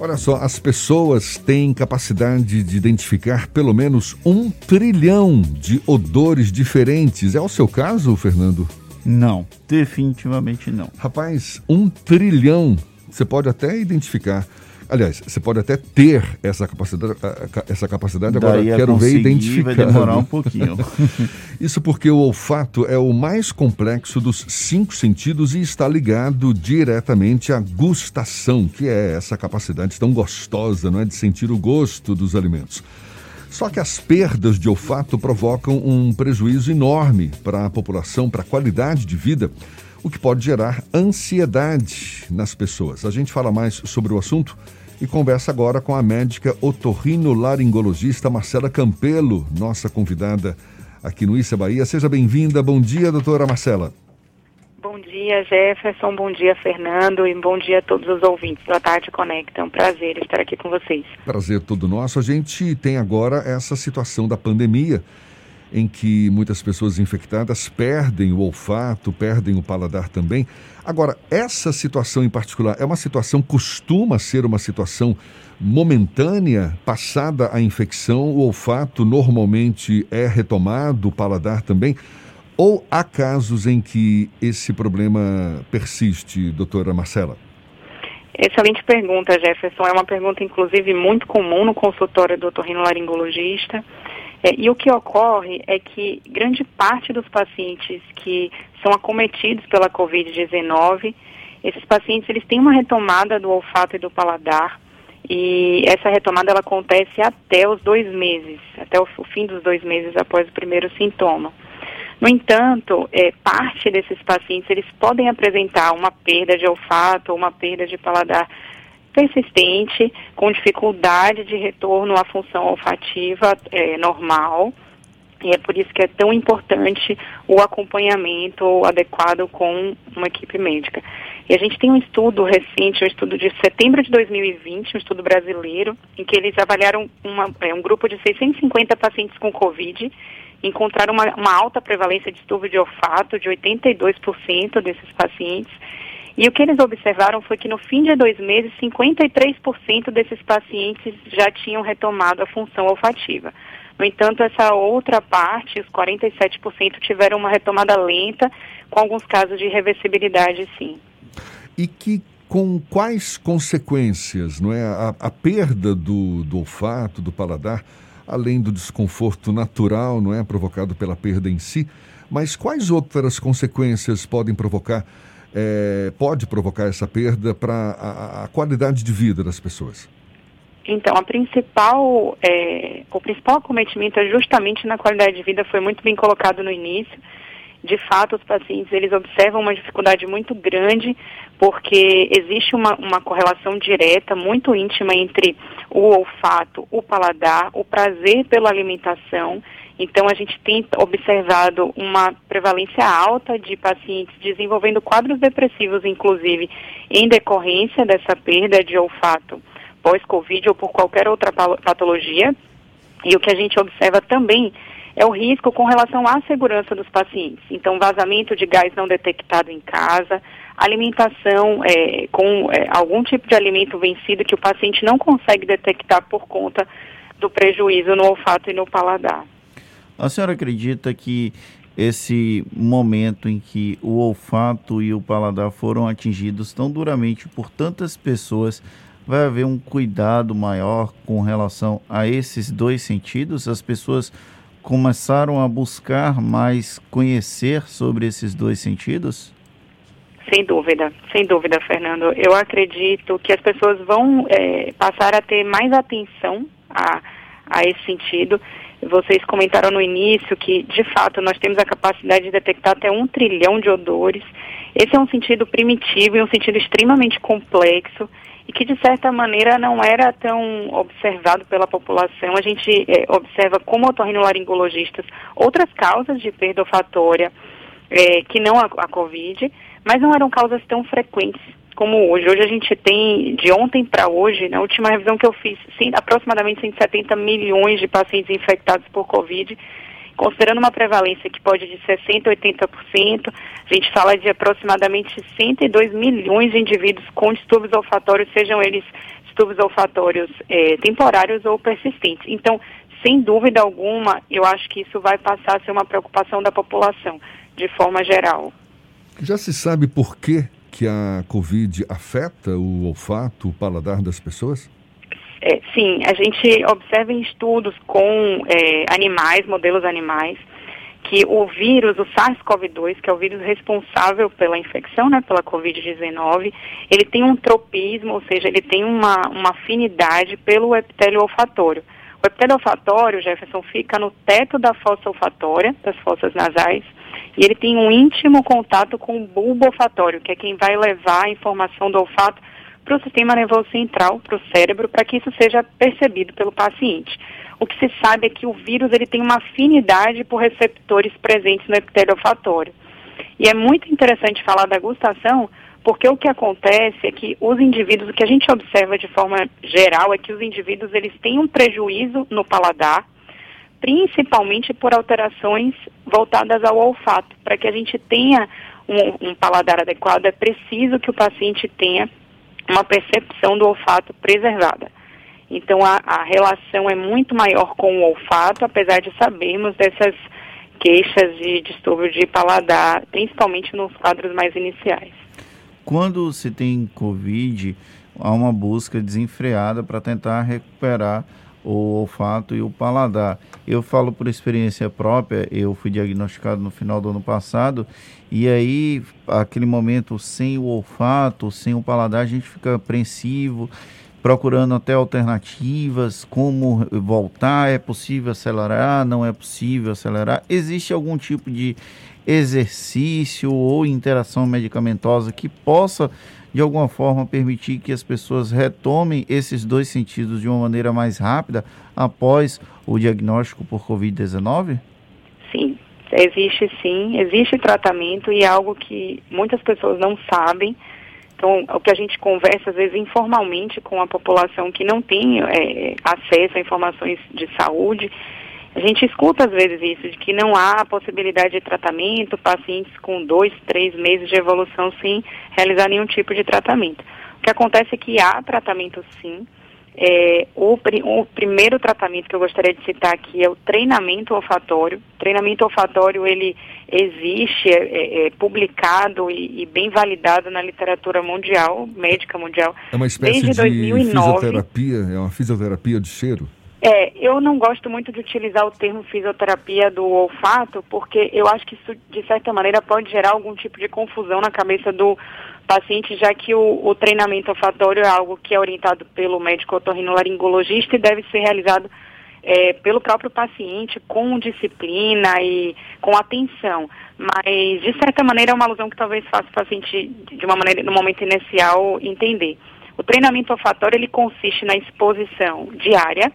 Olha só, as pessoas têm capacidade de identificar pelo menos um trilhão de odores diferentes. É o seu caso, Fernando? Não, definitivamente não. Rapaz, um trilhão. Você pode até identificar. Aliás, você pode até ter essa capacidade, essa capacidade agora quero ver identificar. Vai demorar um pouquinho. Isso porque o olfato é o mais complexo dos cinco sentidos e está ligado diretamente à gustação, que é essa capacidade tão gostosa, não é, de sentir o gosto dos alimentos. Só que as perdas de olfato provocam um prejuízo enorme para a população, para a qualidade de vida, o que pode gerar ansiedade nas pessoas. A gente fala mais sobre o assunto e conversa agora com a médica otorrinolaringologista Marcela Campelo, nossa convidada aqui no Issa Bahia. Seja bem-vinda. Bom dia, doutora Marcela. Bom dia, Jefferson. Bom dia, Fernando. E bom dia a todos os ouvintes da Tarde Conecta. É um prazer estar aqui com vocês. Prazer todo nosso. A gente tem agora essa situação da pandemia em que muitas pessoas infectadas perdem o olfato, perdem o paladar também. Agora, essa situação em particular é uma situação, costuma ser uma situação momentânea, passada a infecção, o olfato normalmente é retomado, o paladar também? Ou há casos em que esse problema persiste, doutora Marcela? Excelente pergunta, Jefferson. É uma pergunta, inclusive, muito comum no consultório do otorrinolaringologista. É, e o que ocorre é que grande parte dos pacientes que são acometidos pela Covid-19, esses pacientes eles têm uma retomada do olfato e do paladar, e essa retomada ela acontece até os dois meses, até o, fim dos dois meses após o primeiro sintoma. No entanto, é, parte desses pacientes eles podem apresentar uma perda de olfato ou uma perda de paladar persistente, com dificuldade de retorno à função olfativa é, normal. E é por isso que é tão importante o acompanhamento adequado com uma equipe médica. E a gente tem um estudo recente, um estudo de setembro de 2020, um estudo brasileiro, em que eles avaliaram uma, é, um grupo de 650 pacientes com Covid, encontraram uma, uma alta prevalência de distúrbio de olfato de 82% desses pacientes, e o que eles observaram foi que no fim de dois meses, 53% desses pacientes já tinham retomado a função olfativa. No entanto, essa outra parte, os 47%, tiveram uma retomada lenta, com alguns casos de reversibilidade, sim. E que com quais consequências, não é, a, a perda do, do olfato, do paladar, além do desconforto natural, não é, provocado pela perda em si, mas quais outras consequências podem provocar é, pode provocar essa perda para a, a, qualidade de vida das pessoas? Então, a principal, é, o principal acometimento é justamente na qualidade de vida, foi muito bem colocado no início. De fato, os pacientes eles observam uma dificuldade muito grande, porque existe uma, uma correlação direta, muito íntima entre o olfato, o paladar, o prazer pela alimentação então, a gente tem observado uma prevalência alta de pacientes desenvolvendo quadros depressivos, inclusive, em decorrência dessa perda de olfato pós-Covid ou por qualquer outra patologia. E o que a gente observa também é o risco com relação à segurança dos pacientes. Então, vazamento de gás não detectado em casa, alimentação é, com é, algum tipo de alimento vencido que o paciente não consegue detectar por conta do prejuízo no olfato e no paladar. A senhora acredita que esse momento em que o olfato e o paladar foram atingidos tão duramente por tantas pessoas, vai haver um cuidado maior com relação a esses dois sentidos? As pessoas começaram a buscar mais conhecer sobre esses dois sentidos? Sem dúvida, sem dúvida, Fernando. Eu acredito que as pessoas vão é, passar a ter mais atenção a, a esse sentido vocês comentaram no início que, de fato, nós temos a capacidade de detectar até um trilhão de odores. Esse é um sentido primitivo e um sentido extremamente complexo e que, de certa maneira, não era tão observado pela população. A gente é, observa como otorrinolaringologistas outras causas de perda olfatória é, que não a, a Covid, mas não eram causas tão frequentes como hoje. Hoje a gente tem, de ontem para hoje, na última revisão que eu fiz, sim, aproximadamente 170 milhões de pacientes infectados por Covid. considerando uma prevalência que pode de 60% a 80%, a gente fala de aproximadamente 102 milhões de indivíduos com distúrbios olfatórios, sejam eles distúrbios olfatórios é, temporários ou persistentes. Então, sem dúvida alguma, eu acho que isso vai passar a ser uma preocupação da população, de forma geral. Já se sabe por que, que a Covid afeta o olfato, o paladar das pessoas? É, sim, a gente observa em estudos com é, animais, modelos animais, que o vírus, o SARS-CoV-2, que é o vírus responsável pela infecção, né, pela Covid-19, ele tem um tropismo, ou seja, ele tem uma, uma afinidade pelo epitélio olfatório. O epitélio olfatório, Jefferson, fica no teto da fossa olfatória, das fossas nasais, e ele tem um íntimo contato com o bulbo olfatório, que é quem vai levar a informação do olfato para o sistema nervoso central, para o cérebro, para que isso seja percebido pelo paciente. O que se sabe é que o vírus ele tem uma afinidade por receptores presentes no epitélio olfatório. E é muito interessante falar da gustação, porque o que acontece é que os indivíduos, o que a gente observa de forma geral é que os indivíduos eles têm um prejuízo no paladar, principalmente por alterações voltadas ao olfato. Para que a gente tenha um, um, paladar adequado, é preciso que o paciente tenha uma percepção do olfato preservada. Então, a, a relação é muito maior com o olfato, apesar de sabermos dessas queixas de distúrbio de paladar, principalmente nos quadros mais iniciais. Quando se tem Covid, há uma busca desenfreada para tentar recuperar o olfato e o paladar. Eu falo por experiência própria, eu fui diagnosticado no final do ano passado, e aí, aquele momento sem o olfato, sem o paladar, a gente fica apreensivo, procurando até alternativas, como voltar, é possível acelerar, não é possível acelerar. Existe algum tipo de exercício ou interação medicamentosa que possa de alguma forma permitir que as pessoas retomem esses dois sentidos de uma maneira mais rápida após o diagnóstico por Covid-19? Sim, existe sim, existe tratamento e é algo que muitas pessoas não sabem. Então, o que a gente conversa, às vezes, informalmente com a população que não tem é, acesso a informações de saúde, a gente escuta às vezes isso, de que não há possibilidade de tratamento, pacientes com dois, três meses de evolução sem realizar nenhum tipo de tratamento. O que acontece é que há tratamento sim. É, o, o, primeiro tratamento que eu gostaria de citar aqui é o treinamento olfatório. O treinamento olfatório ele existe, é, é, é publicado e, e, bem validado na literatura mundial, médica mundial. É uma espécie desde de 2009. fisioterapia, é uma fisioterapia de cheiro? É, eu não gosto muito de utilizar o termo fisioterapia do olfato, porque eu acho que isso, de certa maneira, pode gerar algum tipo de confusão na cabeça do paciente, já que o, o treinamento olfatório é algo que é orientado pelo médico otorrinolaringologista e deve ser realizado é, pelo próprio paciente com disciplina e com atenção. Mas, de certa maneira, é uma alusão que talvez faça o paciente, de uma maneira, no momento inicial, entender. O treinamento olfatório, ele consiste na exposição diária,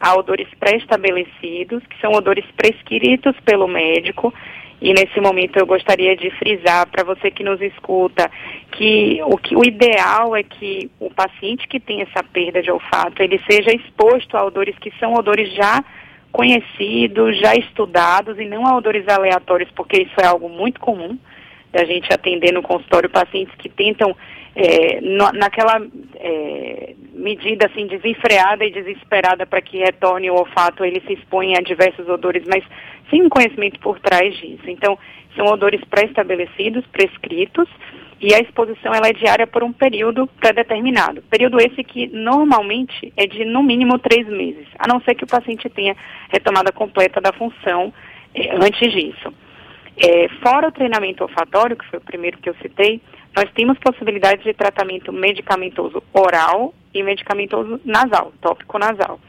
a odores pré-estabelecidos, que são odores prescritos pelo médico. E nesse momento eu gostaria de frisar para você que nos escuta que o, que o ideal é que o paciente que tem essa perda de olfato, ele seja exposto a odores que são odores já conhecidos, já estudados e não a odores aleatórios, porque isso é algo muito comum da gente atender no consultório pacientes que tentam é, no, naquela é, medida assim desenfreada e desesperada para que retorne o olfato, ele se expõe a diversos odores, mas sem um conhecimento por trás disso. Então, são odores pré-estabelecidos, prescritos, e a exposição ela é diária por um período pré-determinado. Período esse que normalmente é de no mínimo três meses, a não ser que o paciente tenha retomada completa da função é, antes disso. É, fora o treinamento olfatório, que foi o primeiro que eu citei, nós temos possibilidade de tratamento medicamentoso oral e medicamentoso nasal, tópico nasal.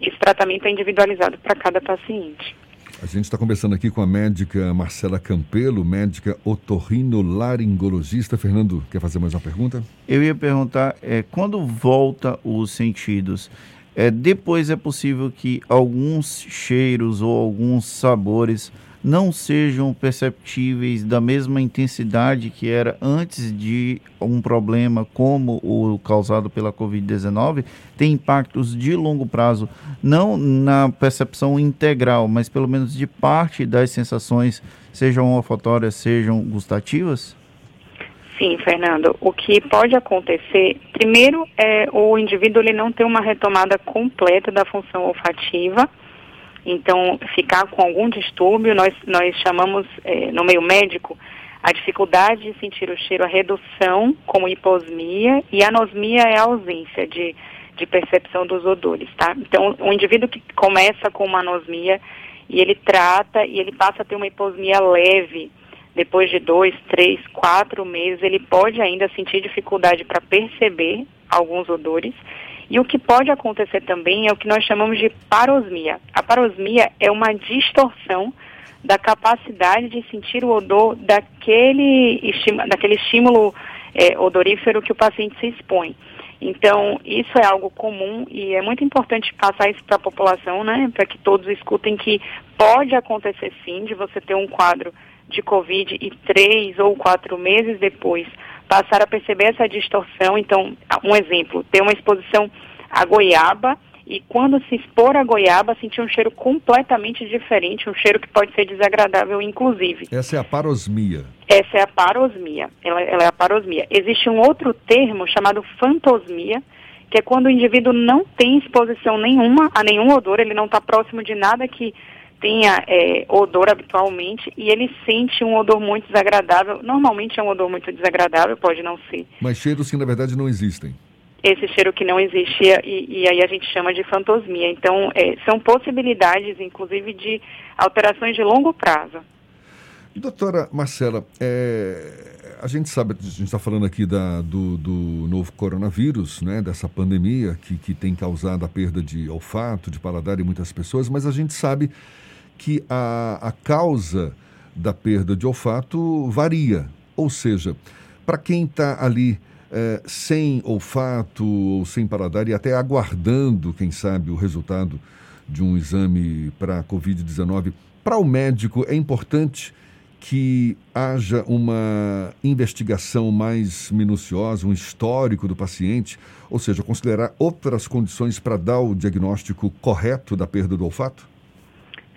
Esse tratamento é individualizado para cada paciente. A gente está conversando aqui com a médica Marcela Campelo, médica otorrinolaringologista. Fernando, quer fazer mais uma pergunta? Eu ia perguntar, é, quando volta os sentidos, é, depois é possível que alguns cheiros ou alguns sabores não sejam perceptíveis da mesma intensidade que era antes de um problema como o causado pela Covid-19, tem impactos de longo prazo, não na percepção integral, mas pelo menos de parte das sensações, sejam olfatórias, sejam gustativas? Sim, Fernando. O que pode acontecer, primeiro, é o indivíduo ele não ter uma retomada completa da função olfativa, então ficar com algum distúrbio, nós, nós chamamos é, no meio médico a dificuldade de sentir o cheiro, a redução como hiposmia e anosmia é a ausência de, de percepção dos odores, tá? Então, o indivíduo que começa com uma anosmia e ele trata e ele passa a ter uma hiposmia leve, depois de dois, três, quatro meses, ele pode ainda sentir dificuldade para perceber alguns odores. E o que pode acontecer também é o que nós chamamos de parosmia. A parosmia é uma distorção da capacidade de sentir o odor daquele, daquele estímulo é, odorífero que o paciente se expõe. Então, isso é algo comum e é muito importante passar isso para a população, né, para que todos escutem que pode acontecer sim de você ter um quadro de Covid e três ou quatro meses depois passar a perceber essa distorção. Então, um exemplo, ter uma exposição à goiaba e quando se expor à goiaba, sentir um cheiro completamente diferente, um cheiro que pode ser desagradável, inclusive. Essa é a parosmia. Essa é a parosmia. Ela, ela é a parosmia. Existe um outro termo chamado fantosmia, que é quando o indivíduo não tem exposição nenhuma a nenhum odor, ele não está próximo de nada que tenha é, odor habitualmente e ele sente um odor muito desagradável. Normalmente é um odor muito desagradável, pode não ser. Mas cheiros que na verdade não existem. Esse cheiro que não existia e, e aí a gente chama de fantosmia. Então, é, são possibilidades, inclusive, de alterações de longo prazo. Doutora Marcela, é, a gente sabe, a gente está falando aqui da, do, do, novo coronavírus, né, dessa pandemia que, que tem causado a perda de olfato, de paladar em muitas pessoas, mas a gente sabe que a, a causa da perda de olfato varia. Ou seja, para quem está ali é, sem olfato ou sem paladar e até aguardando, quem sabe, o resultado de um exame para a Covid-19, para o médico é importante que haja uma investigação mais minuciosa, um histórico do paciente, ou seja, considerar outras condições para dar o diagnóstico correto da perda do olfato?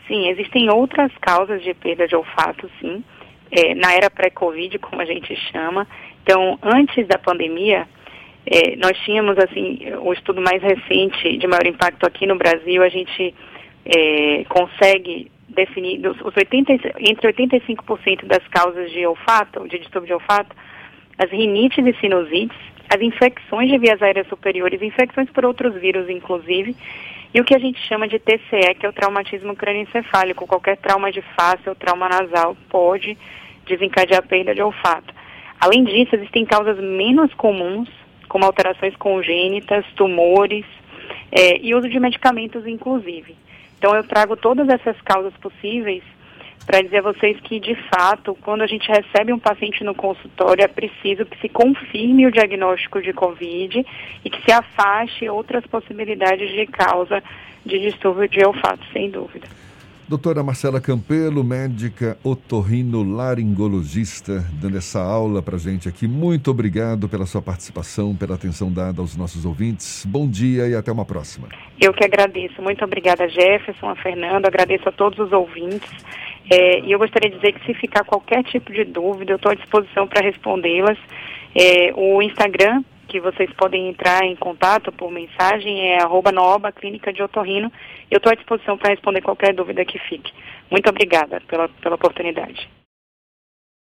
Sim, existem outras causas de perda de olfato, sim. É, na era pré-Covid, como a gente chama. Então, antes da pandemia, é, nós tínhamos, assim, o estudo mais recente, de maior impacto aqui no Brasil, a gente é, consegue definir, os 80, entre 85% das causas de olfato, de distúrbio de olfato, as rinites e sinusites, as infecções de vias aéreas superiores, infecções por outros vírus, inclusive, e o que a gente chama de TCE, que é o traumatismo crânioencefálico. Qualquer trauma de face ou trauma nasal pode desencadear a perda de olfato. Além disso, existem causas menos comuns, como alterações congênitas, tumores é, e uso de medicamentos, inclusive. Então, eu trago todas essas causas possíveis para dizer a vocês que, de fato, quando a gente recebe um paciente no consultório, é preciso que se confirme o diagnóstico de Covid e que se afaste outras possibilidades de causa de distúrbio de olfato, sem dúvida. Doutora Marcela Campelo, médica otorrinolaringologista, dando essa aula para gente aqui. Muito obrigado pela sua participação, pela atenção dada aos nossos ouvintes. Bom dia e até uma próxima. Eu que agradeço. Muito obrigada, Jefferson, a Fernando. Agradeço a todos os ouvintes. É, e eu gostaria de dizer que se ficar qualquer tipo de dúvida, eu estou à disposição para respondê-las. É, o Instagram que vocês podem entrar em contato por mensagem é arroba Nooba Clínica de Otorrino. Eu estou à disposição para responder qualquer dúvida que fique. Muito obrigada pela, pela oportunidade.